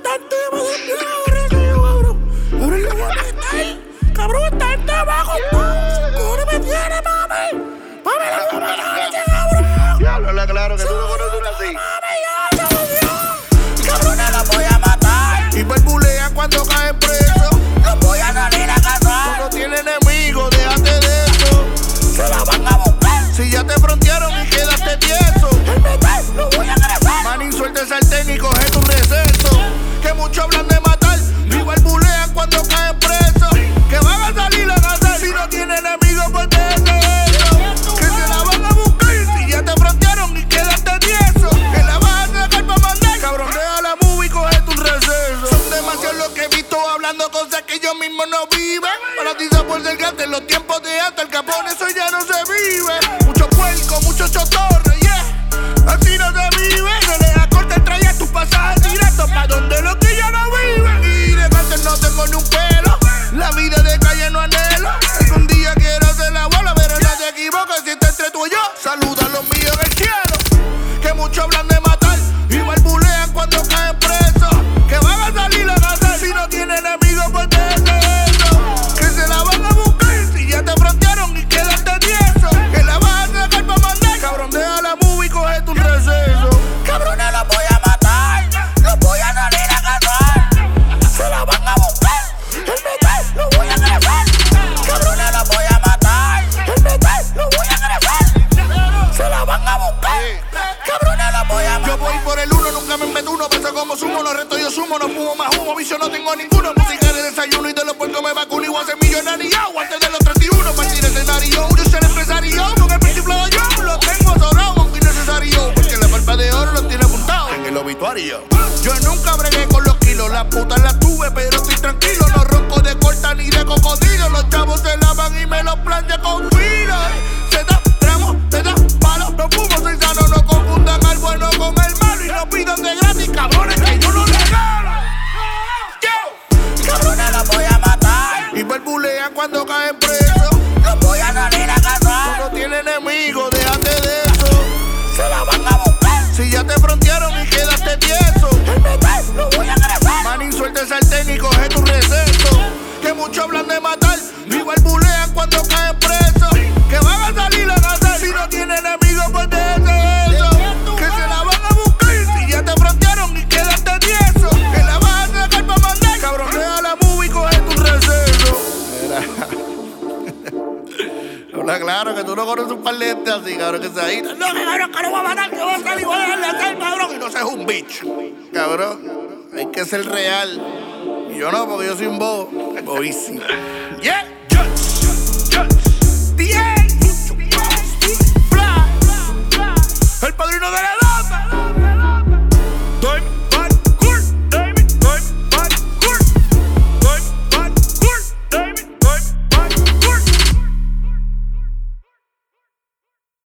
cabrón. Ahora le voy a meter. Cabrón, tema abajo. Ahora me tiene, mami. Mami, la voy a meter, cabrón. Diablo, claro que tú no por delgate en los tiempos de hasta el capón, eso ya no se vive. Mucho puerco, mucho chotorro, yeah. Así no se vive. No le da corte el trayecto, tu pasaje directo pa' donde los que ya no viven. Y de cárcel no tengo ni un pelo. La vida de calle no anhelo. Algún día quiero ser la bola, pero no te equivoques si está entre tú y yo. Saluda sumo. No fumo más humo, vicio no tengo ninguno. Música de desayuno y de los puercos de gratis, cabrones, que yo no regalo. Yo. Cabrones, los voy a matar. Y barbulean cuando caen presos. Los voy a salir a cazar. no tienes enemigos, déjate de eso. Se la van a buscar. Si ya te frontearon y quedaste claro que tú no conoces un par así, cabrón, que se ahí. No, cabrón, que no voy a matar, que voy a salir voy a darle a hacer, cabrón. Y no seas un bicho. Cabrón, hay que ser real. Y yo no, porque yo soy un bobo. Bobísimo. Yeah.